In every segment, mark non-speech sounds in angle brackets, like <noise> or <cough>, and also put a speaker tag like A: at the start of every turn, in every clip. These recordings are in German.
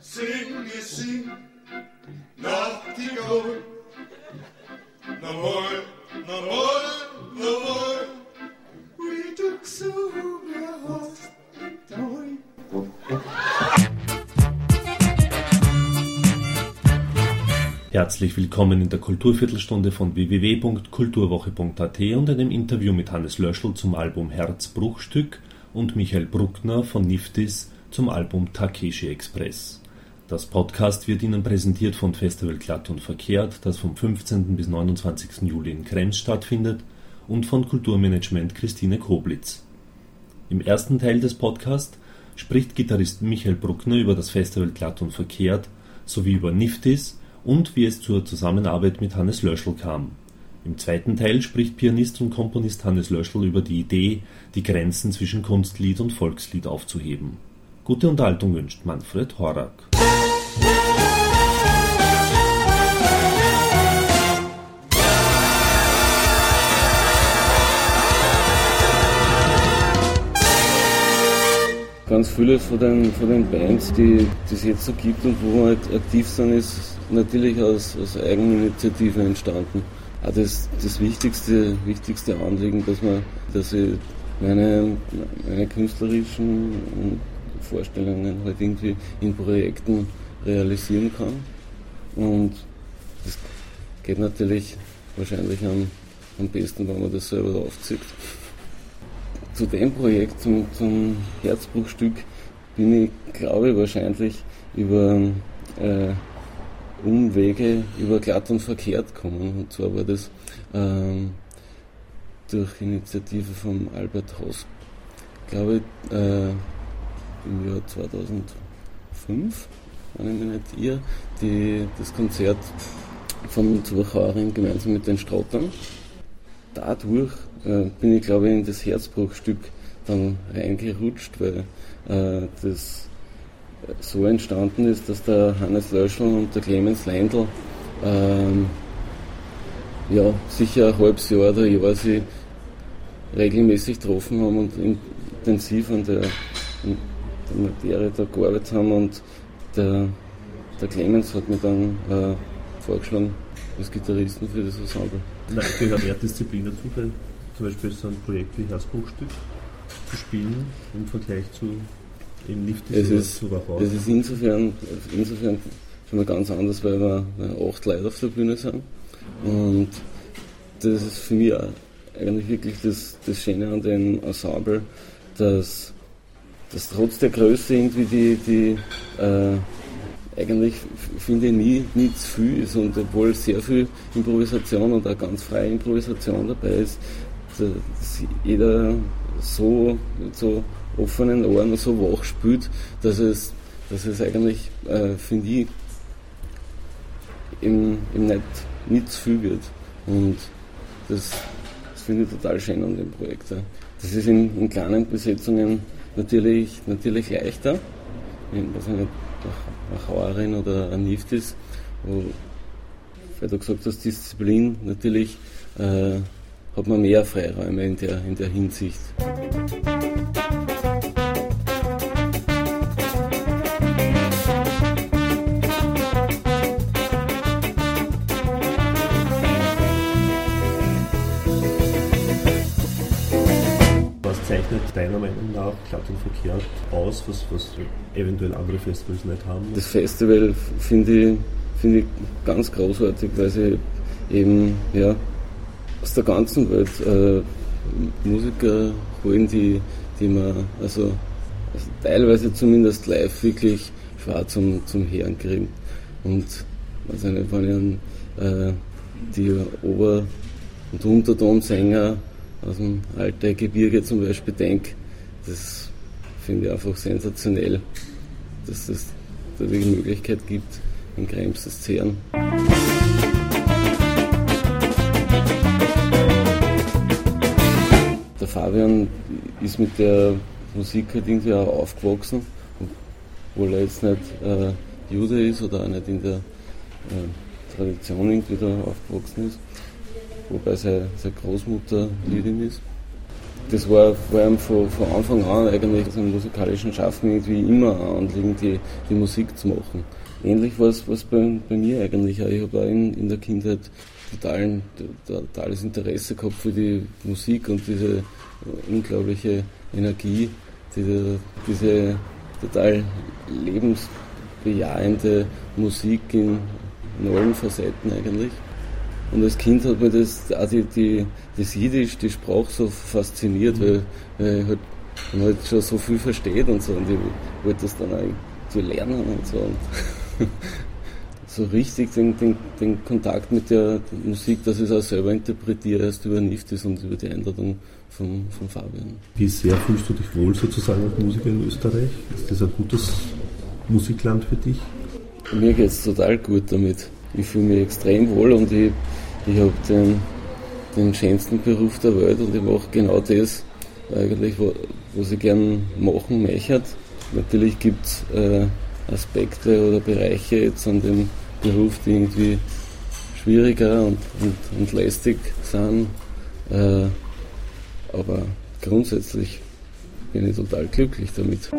A: Sing me, sing. No more, no more, no more. We took so mehr Host Herzlich willkommen in der Kulturviertelstunde von www.kulturwoche.at und einem Interview mit Hannes Löschel zum Album Herzbruchstück und Michael Bruckner von Niftis zum Album Takeshi Express. Das Podcast wird Ihnen präsentiert von Festival Glatt und Verkehrt, das vom 15. bis 29. Juli in Krems stattfindet, und von Kulturmanagement Christine Koblitz. Im ersten Teil des Podcasts spricht Gitarrist Michael Bruckner über das Festival Glatt und Verkehrt sowie über Niftis und wie es zur Zusammenarbeit mit Hannes Löschel kam. Im zweiten Teil spricht Pianist und Komponist Hannes Löschel über die Idee, die Grenzen zwischen Kunstlied und Volkslied aufzuheben. Gute Unterhaltung wünscht Manfred Horak.
B: Ganz viele von den, von den Bands, die es jetzt so gibt und wo wir halt aktiv sind, ist natürlich aus, aus Eigeninitiative entstanden. Auch das, das wichtigste, wichtigste Anliegen, dass, man, dass ich meine, meine künstlerischen Vorstellungen halt irgendwie in Projekten realisieren kann. Und das geht natürlich wahrscheinlich am, am besten, wenn man das selber aufzieht. Zu dem Projekt, zum, zum Herzbruchstück, bin ich, glaube ich, wahrscheinlich über äh, Umwege, über glatt und verkehrt gekommen. Und zwar war das ähm, durch Initiative von Albert Haus, glaube ich, äh, im Jahr 2005, wenn ich mich nicht irre, die, das Konzert von Zurchauerin gemeinsam mit den Strottern. Dadurch äh, bin ich, glaube ich, in das Herzbruchstück dann reingerutscht, weil äh, das so entstanden ist, dass der Hannes Löschel und der Clemens Leindl ähm, ja, sicher ein halbes Jahr oder Jahr sich regelmäßig getroffen haben und intensiv an der, der Materie da gearbeitet haben und der, der Clemens hat mir dann äh, vorgeschlagen als Gitarristen für das Ensemble.
A: Nein, gehört mehr Disziplin dazu, weil zum Beispiel so ein Projekt wie Herzbuchstück zu spielen im Vergleich zu eben nicht
B: es ist, es ist insofern, insofern schon mal ganz anders, weil wir acht Leute auf der Bühne sind und das ist für mich eigentlich wirklich das, das Schöne an dem Ensemble, dass, dass trotz der Größe irgendwie die, die äh, eigentlich finde ich nie, nie zu viel ist und obwohl sehr viel Improvisation und auch ganz freie Improvisation dabei ist, dass jeder so mit so offenen Ohren so wach spielt, dass es, dass es eigentlich, äh, finde ich, eben, eben nicht, nicht zu viel wird. Und das, das finde ich total schön an dem Projekt. Das ist in, in kleinen Besetzungen natürlich, natürlich leichter. In, was nach Hauerin oder ein Niftis, wo, weil du gesagt hast, Disziplin, natürlich äh, hat man mehr Freiräume in der, in der Hinsicht.
A: deiner Meinung nach glatt und verkehrt aus, was, was eventuell andere Festivals nicht haben?
B: Das Festival finde ich, find ich ganz großartig, weil sie eben ja, aus der ganzen Welt äh, Musiker holen, die, die man also, also, teilweise zumindest live wirklich schwer zum, zum Hören kriegen. Und also nicht, wenn ich an äh, die Ober- und Untertonsänger aus dem alten Gebirge zum Beispiel denke, das finde ich einfach sensationell, dass es da die Möglichkeit gibt, in Krems zu hören. Der Fabian ist mit der Musik halt irgendwie auch aufgewachsen, obwohl er jetzt nicht äh, Jude ist oder auch nicht in der äh, Tradition irgendwie da aufgewachsen ist wobei seine, seine Großmutter Jüdin ist. Das war vor allem von, von Anfang an eigentlich also im musikalischen Schaffen irgendwie immer ein Anliegen, die, die Musik zu machen. Ähnlich war es bei, bei mir eigentlich auch. Ich habe auch in, in der Kindheit totalen, totales Interesse gehabt für die Musik und diese unglaubliche Energie, diese, diese total lebensbejahende Musik in, in allen Facetten eigentlich. Und als Kind hat mir das, auch die, die, das Jiddisch, die Sprache so fasziniert, weil, weil halt, man halt schon so viel versteht und so. Und ich wollte das dann auch zu lernen und so. Und <laughs> so richtig den, den, den Kontakt mit der Musik, dass ich es auch selber interpretiere, erst über Niftis und über die Einladung von, von Fabian.
C: Wie sehr fühlst du dich wohl sozusagen als Musiker in Österreich? Ist das ein gutes Musikland für dich?
B: Mir geht es total gut damit. Ich fühle mich extrem wohl und ich, ich habe den, den schönsten Beruf der Welt und ich mache genau das eigentlich, was ich gern machen möchte. Natürlich gibt es äh, Aspekte oder Bereiche jetzt an dem Beruf, die irgendwie schwieriger und, und, und lästig sind. Äh, aber grundsätzlich bin ich total glücklich damit.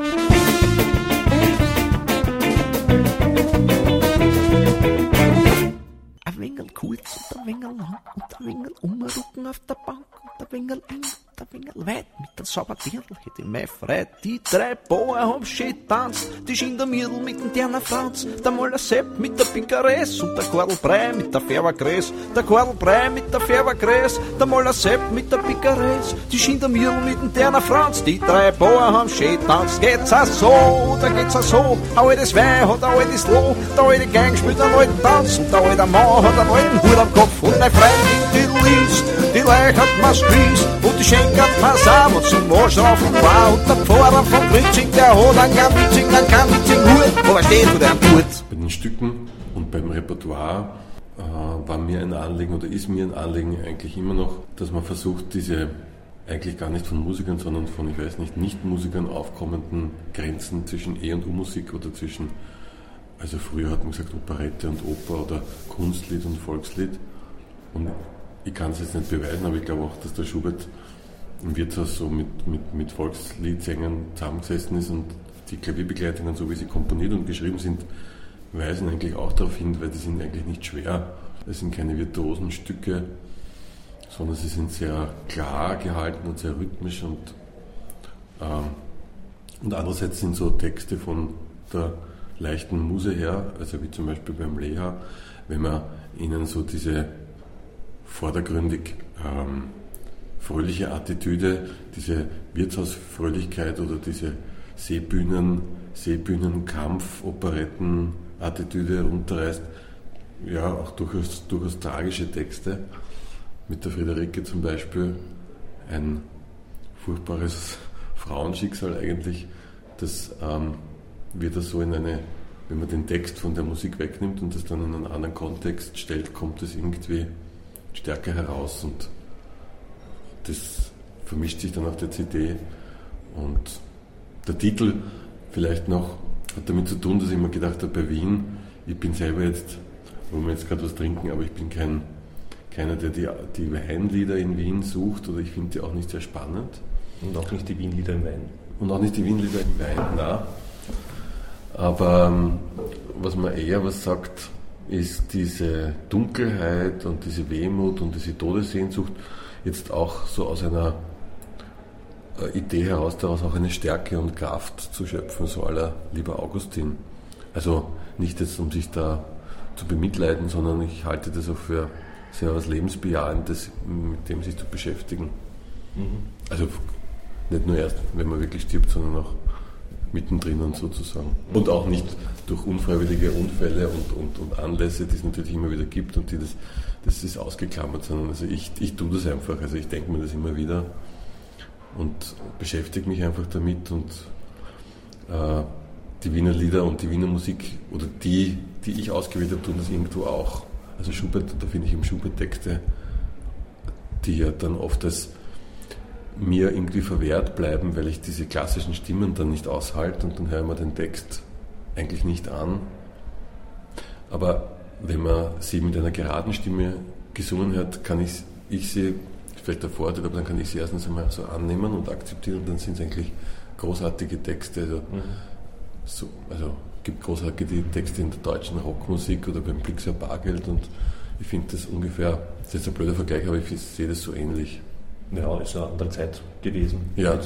D: Wenig kurz und ein wenig lang und ein wenig umrucken auf der Bank und ein wenig eng der Finger weit. Mit der Sauberdirndl hätte ich mei freit. Die drei Bauern haben schön tanzt, die Schindermirl mit dem Derner Franz, der Moller Sepp mit der Pinkares und der Kordelbrei mit der Färbergräs, der Kordelbrei mit der Färbergräs, der Moller Sepp mit der Pinkares, die Schindermirl mit dem Derner Franz, die drei Bauern haben schön tanzt. Geht's auch so, da geht's auch so, ein altes Wein hat ein altes Loh, der alte Gang spielt einen alten Tanz und der alte Mann hat einen alten Hut am Kopf. Und meine Freundin, die liest, die Leich hat Maschkries und die Schenk England passava zum Morschrauf und war und der Pfarrer von Britsching, der hat einen Gambitsching, einen Gambitsching Hut, wo er steht oder ein Tut.
C: Bei den Stücken und beim Repertoire äh, war mir ein Anliegen oder ist mir ein Anliegen eigentlich immer noch, dass man versucht, diese eigentlich gar nicht von Musikern, sondern von, ich weiß nicht, Nicht-Musikern aufkommenden Grenzen zwischen E- und U-Musik oder zwischen, also früher hat man gesagt Operette und Oper oder Kunstlied und Volkslied. Und ich kann es jetzt nicht beweisen, aber ich glaube auch, dass der Schubert im Wirtshaus so mit, mit, mit Volksliedsängern zusammengesessen ist und die Klavierbegleitungen, so wie sie komponiert und geschrieben sind, weisen eigentlich auch darauf hin, weil die sind eigentlich nicht schwer. Es sind keine virtuosen Stücke, sondern sie sind sehr klar gehalten und sehr rhythmisch und, ähm, und andererseits sind so Texte von der leichten Muse her, also wie zum Beispiel beim Leha, wenn man ihnen so diese vordergründig ähm, fröhliche Attitüde, diese Wirtshausfröhlichkeit oder diese Seebühnen, Seebühnenkampf, Operetten, Attitüde runterreißt. Ja, auch durchaus, durchaus tragische Texte. Mit der Friederike zum Beispiel ein furchtbares Frauenschicksal eigentlich, das ähm, wird da so in eine, wenn man den Text von der Musik wegnimmt und das dann in einen anderen Kontext stellt, kommt es irgendwie stärker heraus und das vermischt sich dann auf der CD. Und der Titel vielleicht noch hat damit zu tun, dass ich mir gedacht habe, bei Wien, ich bin selber jetzt, wo wir jetzt gerade was trinken, aber ich bin kein, keiner, der die, die Weinlieder in Wien sucht oder ich finde die auch nicht sehr spannend.
A: Und auch nicht die Wienlieder im Wein.
C: Und auch nicht die Wienlieder im Wein, na. Aber ähm, was man eher was sagt, ist diese Dunkelheit und diese Wehmut und diese Todessehnsucht jetzt auch so aus einer äh, Idee heraus daraus auch eine Stärke und Kraft zu schöpfen, so aller lieber Augustin. Also nicht jetzt, um sich da zu bemitleiden, sondern ich halte das auch für sehr was Lebensbejahendes, mit dem sich zu beschäftigen. Mhm. Also nicht nur erst, wenn man wirklich stirbt, sondern auch mittendrin sozusagen. Und auch nicht durch unfreiwillige Unfälle und, und, und Anlässe, die es natürlich immer wieder gibt und die das, das ist ausgeklammert, sondern also ich, ich tue das einfach. Also ich denke mir das immer wieder und beschäftige mich einfach damit und äh, die Wiener Lieder und die Wiener Musik oder die, die ich ausgewählt habe, tun das irgendwo auch. Also Schubert, da finde ich im Schubert Texte, die ja dann oft als mir irgendwie verwehrt bleiben, weil ich diese klassischen Stimmen dann nicht aushalte und dann höre ich mir den Text eigentlich nicht an. Aber wenn man sie mit einer geraden Stimme gesungen hat, kann ich, ich sie vielleicht der Vorteil, aber dann kann ich sie erstens einmal so annehmen und akzeptieren und dann sind es eigentlich großartige Texte. Also, mhm. so, also gibt großartige Texte in der deutschen Rockmusik oder beim Blixer Bargeld und ich finde das ungefähr, das ist ein blöder Vergleich, aber ich sehe das so ähnlich.
A: Ja, ist eine andere Zeit gewesen.
C: Ja.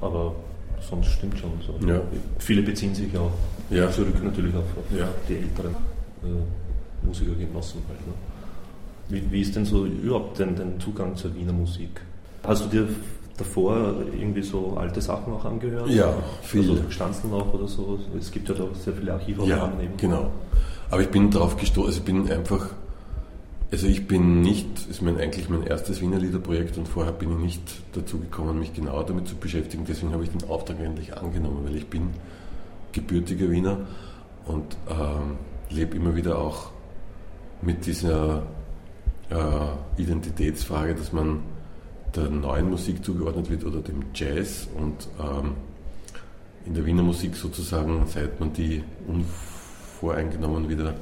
A: Aber sonst stimmt schon so.
C: Ja.
A: Viele beziehen sich auch
C: ja.
A: zurück natürlich auf
C: ja.
A: die älteren äh, Musikergenossen halt. Ne? Wie, wie, ist denn so überhaupt dein, dein Zugang zur Wiener Musik? Hast du dir davor irgendwie so alte Sachen auch angehört?
C: Ja, viel.
A: Also Stanzen auch oder so? Es gibt ja da sehr viele Archivaufnahmen
C: ja, eben. genau. Aber ich bin darauf gestoßen, also ich bin einfach, also ich bin nicht, ist mein, eigentlich mein erstes Wiener Liederprojekt und vorher bin ich nicht dazu gekommen, mich genauer damit zu beschäftigen. Deswegen habe ich den Auftrag endlich angenommen, weil ich bin gebürtiger Wiener und ähm, lebe immer wieder auch mit dieser äh, Identitätsfrage, dass man der neuen Musik zugeordnet wird oder dem Jazz und ähm, in der Wiener Musik sozusagen, seit man die unvoreingenommen wieder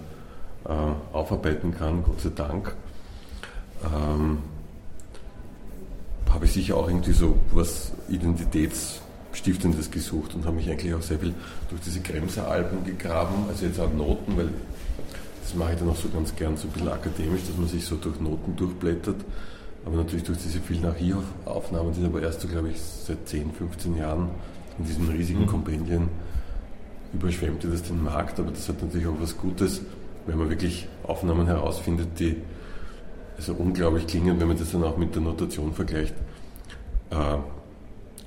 C: äh, aufarbeiten kann, Gott sei Dank, ähm, habe ich sicher auch irgendwie so was Identitätsstiftendes gesucht und habe mich eigentlich auch sehr viel durch diese Kremser-Alben gegraben, also jetzt auch Noten, weil das mache ich dann auch so ganz gern so ein bisschen akademisch, dass man sich so durch Noten durchblättert. Aber natürlich durch diese vielen Archivaufnahmen, die sind aber erst so, glaube ich, seit 10, 15 Jahren in diesen riesigen mhm. Kompendien überschwemmte das den Markt. Aber das hat natürlich auch was Gutes, wenn man wirklich Aufnahmen herausfindet, die also unglaublich klingen, wenn man das dann auch mit der Notation vergleicht. Äh,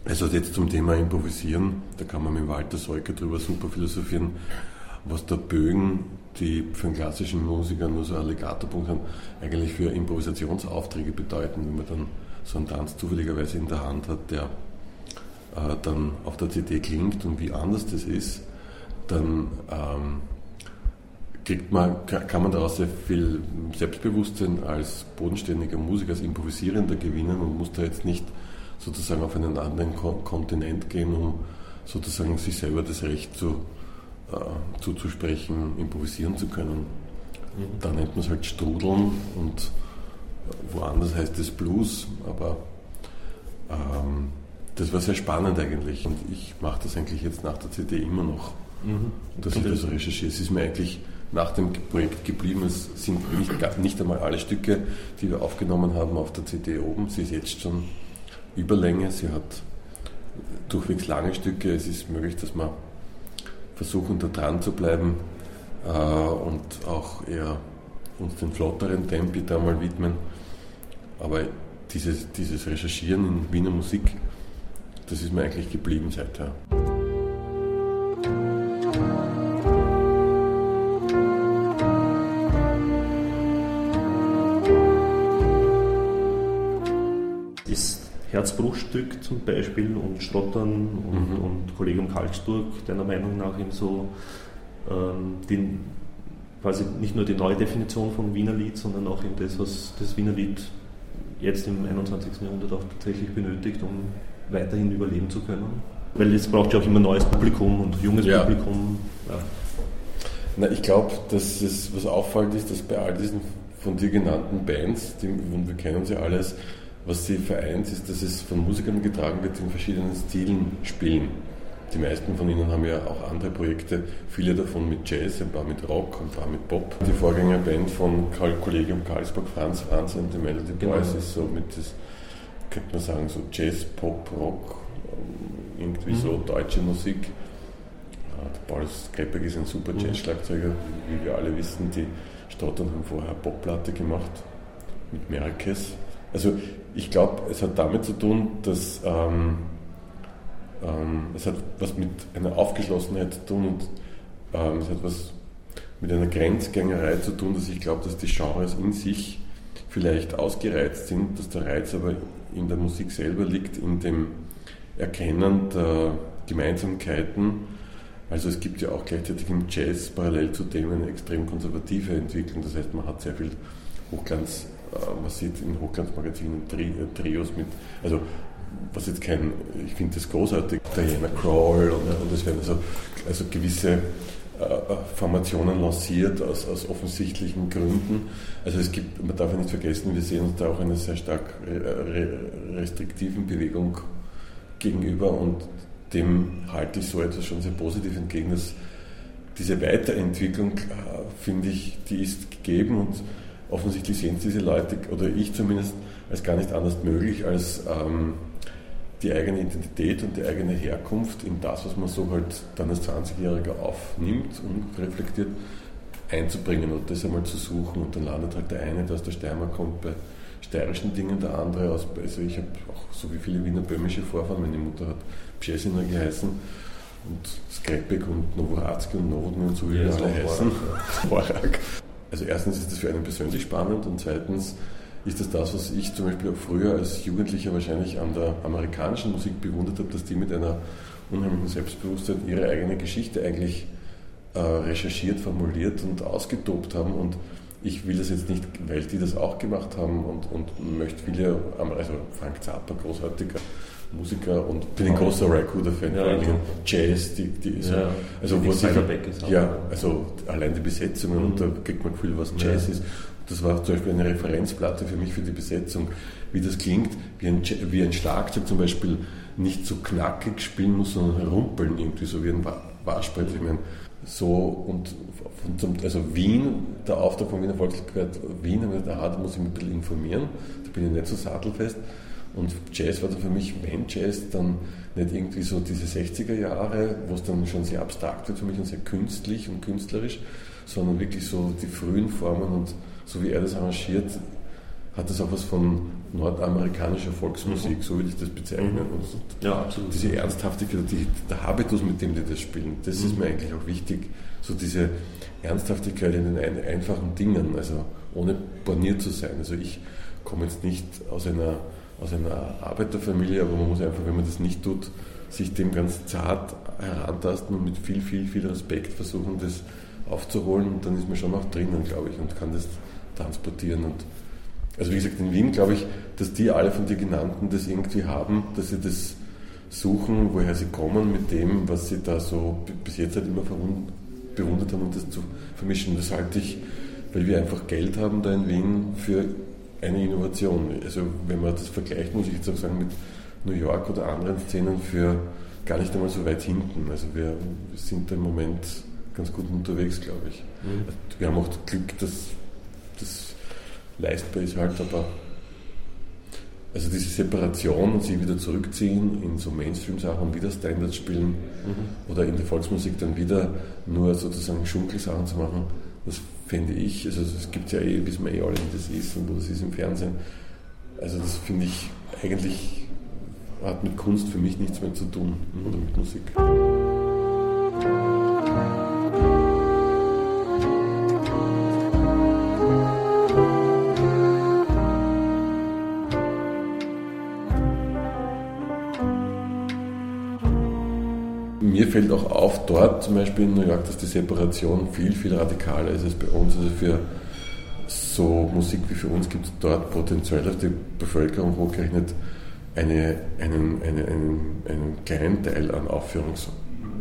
C: also jetzt zum Thema Improvisieren, da kann man mit Walter Seuker drüber super philosophieren, was der Bögen die für einen klassischen Musiker nur so ein Legato-Punkt haben, eigentlich für Improvisationsaufträge bedeuten, wenn man dann so einen Tanz zufälligerweise in der Hand hat, der äh, dann auf der CD klingt und wie anders das ist, dann ähm, kriegt man, kann man daraus sehr viel Selbstbewusstsein als bodenständiger Musiker, als Improvisierender gewinnen und muss da jetzt nicht sozusagen auf einen anderen Kontinent gehen, um sozusagen sich selber das Recht zu äh, zuzusprechen, improvisieren zu können. Mhm. Da nennt man es halt Strudeln und woanders heißt es Blues, aber ähm, das war sehr spannend eigentlich und ich mache das eigentlich jetzt nach der CD immer noch, mhm. dass ich das recherchiere. Es ist mir eigentlich nach dem Projekt geblieben. Es sind nicht, nicht einmal alle Stücke, die wir aufgenommen haben auf der CD oben. Sie ist jetzt schon Überlänge, sie hat durchwegs lange Stücke. Es ist möglich, dass man versuchen da dran zu bleiben äh, und auch eher uns den flotteren Tempi da mal widmen. Aber dieses, dieses Recherchieren in Wiener Musik, das ist mir eigentlich geblieben seither.
A: Herzbruchstück zum Beispiel und Strottern und, mhm. und Kollegium Karlsburg, deiner Meinung nach eben so ähm, den, quasi nicht nur die neue Definition vom Wiener Lied, sondern auch eben das, was das Wiener Lied jetzt im 21. Jahrhundert auch tatsächlich benötigt, um weiterhin überleben zu können. Weil es braucht ja auch immer neues Publikum und junges ja. Publikum. Ja.
C: Na, ich glaube, dass es, was auffällt, ist, dass bei all diesen von dir genannten Bands, die, und wir kennen sie alles, was sie vereint, ist, dass es von Musikern getragen wird, die in verschiedenen Stilen spielen. Die meisten von ihnen haben ja auch andere Projekte, viele davon mit Jazz, ein paar mit Rock, ein paar mit Pop. Die Vorgängerband von Kollegium Karlsburg, Franz Franz und die Melody genau. Boys ist so mit das, könnte man sagen, so Jazz, Pop, Rock, irgendwie mhm. so deutsche Musik. Der Paul Skreppek ist ein super mhm. Jazz-Schlagzeuger, wie wir alle wissen. Die Stottern haben vorher Popplatte gemacht mit Merkes. Also ich glaube, es hat damit zu tun, dass ähm, ähm, es hat was mit einer Aufgeschlossenheit zu tun und ähm, es hat was mit einer Grenzgängerei zu tun, dass ich glaube, dass die Genres in sich vielleicht ausgereizt sind, dass der Reiz aber in der Musik selber liegt, in dem Erkennen der Gemeinsamkeiten. Also es gibt ja auch gleichzeitig im Jazz parallel zu dem eine extrem konservative Entwicklung. Das heißt, man hat sehr viel Hochglanz man sieht in Hochglanzmagazinen Tri äh, Trios mit, also was jetzt kein, ich finde das großartig, Diana Crawl und, und es werden also, also gewisse äh, Formationen lanciert aus, aus offensichtlichen Gründen. Also es gibt, man darf ja nicht vergessen, wir sehen uns da auch einer sehr stark restriktiven Bewegung gegenüber und dem halte ich so etwas schon sehr positiv entgegen, dass diese Weiterentwicklung, äh, finde ich, die ist gegeben und offensichtlich sehen diese Leute, oder ich zumindest, als gar nicht anders möglich, als ähm, die eigene Identität und die eigene Herkunft in das, was man so halt dann als 20-Jähriger aufnimmt und reflektiert, einzubringen und das einmal zu suchen. Und dann landet halt der eine, der aus der Steiermark kommt, bei steirischen Dingen, der andere aus, also ich habe auch so wie viele Wiener böhmische Vorfahren, meine Mutter hat Pschesiner geheißen und Skrepek und Novoradski und Novotny und so wie ja, alle heißen. Horak. <laughs> Also erstens ist das für einen persönlich spannend und zweitens ist das das, was ich zum Beispiel auch früher als Jugendlicher wahrscheinlich an der amerikanischen Musik bewundert habe, dass die mit einer unheimlichen Selbstbewusstheit ihre eigene Geschichte eigentlich äh, recherchiert, formuliert und ausgetobt haben. Und ich will das jetzt nicht, weil die das auch gemacht haben und, und möchte viele, also Frank Zappa, großartiger Musiker und bin ein großer Rakuda-Fan, ja, vor allem Jazz, die, die ist ja, also wo sich, ja, also allein die Besetzungen, mhm. und da kriegt man Gefühl, was Jazz ja. ist. Das war zum Beispiel eine Referenzplatte für mich für die Besetzung, wie das klingt, wie ein, wie ein Schlagzeug zum Beispiel nicht so knackig spielen muss, sondern rumpeln irgendwie, so wie ein Waschbrett. Ich meine, so und zum, also Wien, der Auftrag von Wiener Volkslied Wien, ah, da muss ich mich ein bisschen informieren, da bin ich nicht so sattelfest. Und Jazz war dann für mich, wenn Jazz, dann nicht irgendwie so diese 60er Jahre, wo es dann schon sehr abstrakt wird für mich und sehr künstlich und künstlerisch, sondern wirklich so die frühen Formen und so wie er das arrangiert, hat das auch was von nordamerikanischer Volksmusik, mhm. so würde ich das bezeichnen. Mhm. ja, absolut. Diese Ernsthaftigkeit, die, der Habitus, mit dem die das spielen, das mhm. ist mir eigentlich auch wichtig. So diese Ernsthaftigkeit in den einfachen Dingen, also ohne borniert zu sein. Also ich komme jetzt nicht aus einer, aus einer Arbeiterfamilie, aber man muss einfach, wenn man das nicht tut, sich dem ganz zart herantasten und mit viel, viel, viel Respekt versuchen, das aufzuholen. Und dann ist man schon auch drinnen, glaube ich, und kann das transportieren. Und also wie gesagt, in Wien glaube ich, dass die alle von dir genannten das irgendwie haben, dass sie das suchen, woher sie kommen mit dem, was sie da so bis jetzt halt immer bewundert haben und das zu vermischen. Das halte ich, weil wir einfach Geld haben da in Wien für eine Innovation. Also wenn man das vergleicht, muss ich jetzt auch sagen, mit New York oder anderen Szenen für gar nicht einmal so weit hinten. Also wir, sind im Moment ganz gut unterwegs, glaube ich. Mhm. Wir haben auch das Glück, dass das leistbar ist halt, aber also diese Separation und sich wieder zurückziehen in so Mainstream-Sachen, wieder Standards spielen mhm. oder in der Volksmusik dann wieder nur sozusagen Schunkelsachen zu machen, das fände ich, also es gibt ja eh, wissen wir eh alle, wie das ist und wo das ist im Fernsehen. Also das finde ich eigentlich hat mit Kunst für mich nichts mehr zu tun oder mit Musik. Mir fällt auch auf, dort zum Beispiel in New York, dass die Separation viel, viel radikaler ist als bei uns. Also für so Musik wie für uns gibt es dort potenziell auf die Bevölkerung hochgerechnet eine, einen, einen, einen, einen kleinen Teil an Aufführungs.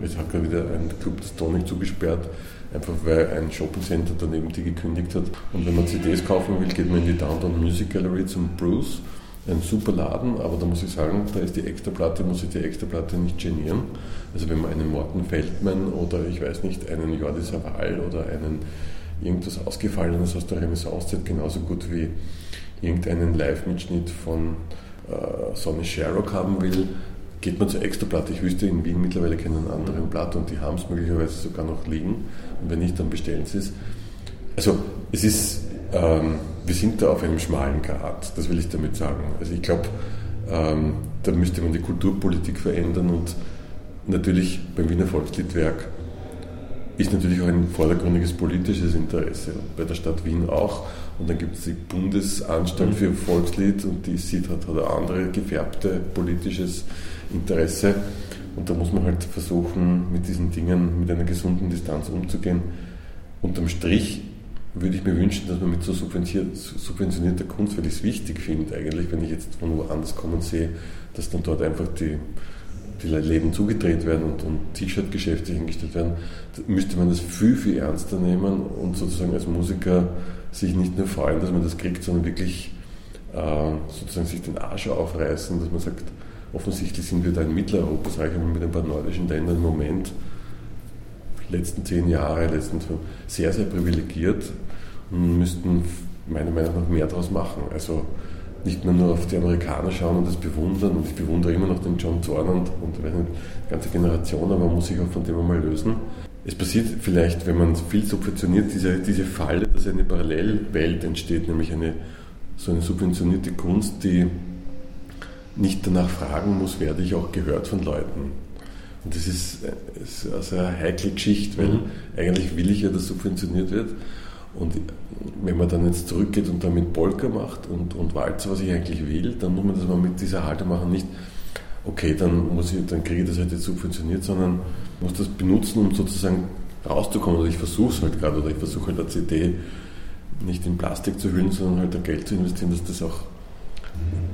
C: Jetzt hat gerade wieder ein Club das Tonic zugesperrt, einfach weil ein Shoppingcenter daneben die gekündigt hat. Und wenn man CDs kaufen will, geht man in die Downtown Music Gallery zum Bruce ein super Laden, aber da muss ich sagen, da ist die Extraplatte, muss ich die Extraplatte nicht genieren. Also wenn man einen Morten Feldman oder ich weiß nicht, einen Jordi Savall oder einen irgendwas Ausgefallenes aus der Renaissance-Zeit genauso gut wie irgendeinen Live-Mitschnitt von äh, Sonny Sherrock haben will, geht man zur Extraplatte. Ich wüsste in Wien mittlerweile keinen anderen Blatt und die haben es möglicherweise sogar noch liegen. Und wenn nicht, dann bestellen sie es. Also es ist ähm, wir sind da auf einem schmalen Grat, das will ich damit sagen. Also ich glaube, ähm, da müsste man die Kulturpolitik verändern und natürlich beim Wiener Volksliedwerk ist natürlich auch ein vordergründiges politisches Interesse, bei der Stadt Wien auch. Und dann gibt es die Bundesanstalt für Volkslied und die sieht, hat, hat andere gefärbte politisches Interesse. Und da muss man halt versuchen, mit diesen Dingen mit einer gesunden Distanz umzugehen. Unterm Strich würde ich mir wünschen, dass man mit so subventionierter Kunst, weil ich es wichtig finde eigentlich, wenn ich jetzt von woanders komme und sehe, dass dann dort einfach die die Läden zugedreht werden und, und T-Shirt-Geschäfte hingestellt werden, müsste man das viel, viel ernster nehmen und sozusagen als Musiker sich nicht nur freuen, dass man das kriegt, sondern wirklich äh, sozusagen sich den Arsch aufreißen, dass man sagt, offensichtlich sind wir da in Mitteleuropa, sage ich mal, mit ein paar nordischen Ländern im Moment, letzten zehn Jahre, letzten sehr, sehr privilegiert müssten meiner Meinung nach mehr daraus machen. Also nicht mehr nur auf die Amerikaner schauen und das bewundern. Und ich bewundere immer noch den John Zorn und, und die ganze Generation, aber man muss sich auch von dem einmal lösen. Es passiert vielleicht, wenn man viel subventioniert, diese, diese Falle, dass eine Parallelwelt entsteht, nämlich eine, so eine subventionierte Kunst, die nicht danach fragen muss, werde ich auch gehört von Leuten. Und das ist, ist also eine heikle Geschichte, weil mhm. eigentlich will ich ja, dass subventioniert wird. Und wenn man dann jetzt zurückgeht und damit Polka macht und, und Walzer, was ich eigentlich will, dann muss man das mal mit dieser Haltung machen, nicht, okay, dann, muss ich, dann kriege ich das halt jetzt subventioniert, sondern muss das benutzen, um sozusagen rauszukommen. Oder ich versuche es halt gerade, oder ich versuche halt eine CD nicht in Plastik zu hüllen, sondern halt da Geld zu investieren, dass das auch,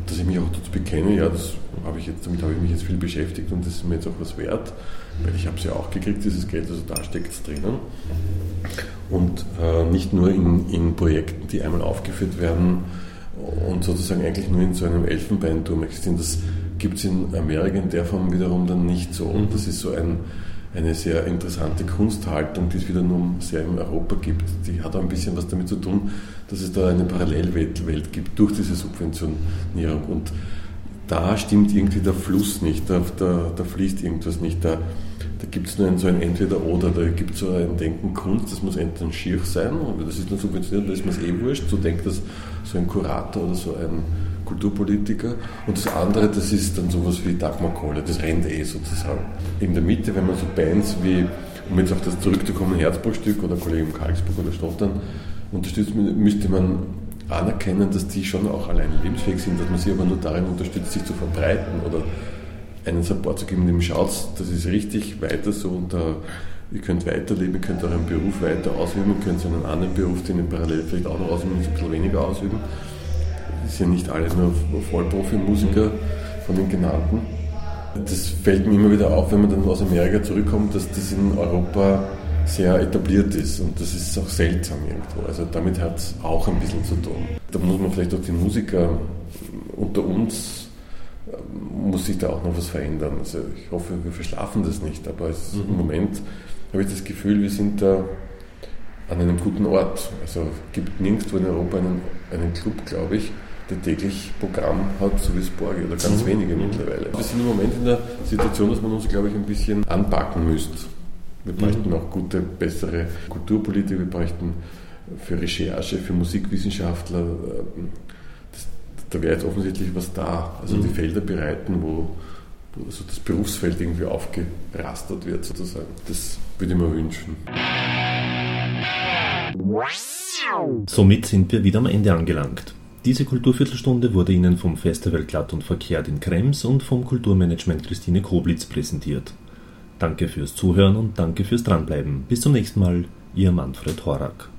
C: dass ich mich auch dazu bekenne, ja, das habe ich jetzt, damit habe ich mich jetzt viel beschäftigt und das ist mir jetzt auch was wert, weil ich habe es ja auch gekriegt, dieses Geld, also da steckt es drinnen. Und äh, nicht nur in, in Projekten, die einmal aufgeführt werden und sozusagen eigentlich nur in so einem Elfenbeinturm existieren. Das gibt es in Amerika in der Form wiederum dann nicht so. Und das ist so ein, eine sehr interessante Kunsthaltung, die es wieder nur sehr in Europa gibt. Die hat auch ein bisschen was damit zu tun, dass es da eine Parallelwelt Welt gibt durch diese Subventionierung. Und da stimmt irgendwie der Fluss nicht, da, da, da fließt irgendwas nicht. Da, da gibt es nur ein, so ein Entweder-Oder, da gibt es so ein Denken Kunst, das muss entweder schier sein, und das ist nur subventioniert, da ist mir es eh wurscht, so denkt das so ein Kurator oder so ein Kulturpolitiker. Und das andere, das ist dann sowas wie Dagmar Kohle, das rennt eh sozusagen. In der Mitte, wenn man so Bands wie, um jetzt auf das zurückzukommen, Herzbruchstück oder Kollegium Karlsburg oder Stottern unterstützt, müsste man anerkennen, dass die schon auch alleine lebensfähig sind, dass man sie aber nur darin unterstützt, sich zu verbreiten oder einen Support zu geben, dem schaut, das ist richtig, weiter so und da, ihr könnt weiterleben, ihr könnt euren Beruf weiter ausüben, ihr könnt einen anderen Beruf, den ihr parallel vielleicht auch noch ausüben, ein bisschen weniger ausüben. Das sind ja nicht alle nur Vollprofi-Musiker von den genannten. Das fällt mir immer wieder auf, wenn man dann aus Amerika zurückkommt, dass das in Europa sehr etabliert ist und das ist auch seltsam irgendwo. Also damit hat es auch ein bisschen zu tun. Da muss man vielleicht auch die Musiker unter uns muss sich da auch noch was verändern. Also ich hoffe, wir verschlafen das nicht, aber es, mhm. im Moment habe ich das Gefühl, wir sind da an einem guten Ort. Also es gibt nirgendwo in Europa einen, einen Club, glaube ich, der täglich Programm hat, so wie Sporgi oder ganz mhm. wenige mittlerweile. Wir sind im Moment in der Situation, dass man uns, glaube ich, ein bisschen anpacken müsste. Wir bräuchten mhm. auch gute, bessere Kulturpolitik, wir bräuchten für Recherche, für Musikwissenschaftler äh, da wäre jetzt offensichtlich was da. Also mhm. die Felder bereiten, wo, wo so das Berufsfeld irgendwie aufgerastert wird sozusagen. Das würde ich mir wünschen.
A: Somit sind wir wieder am Ende angelangt. Diese Kulturviertelstunde wurde Ihnen vom Festival Glatt und Verkehrt in Krems und vom Kulturmanagement Christine Koblitz präsentiert. Danke fürs Zuhören und danke fürs Dranbleiben. Bis zum nächsten Mal, Ihr Manfred Horak.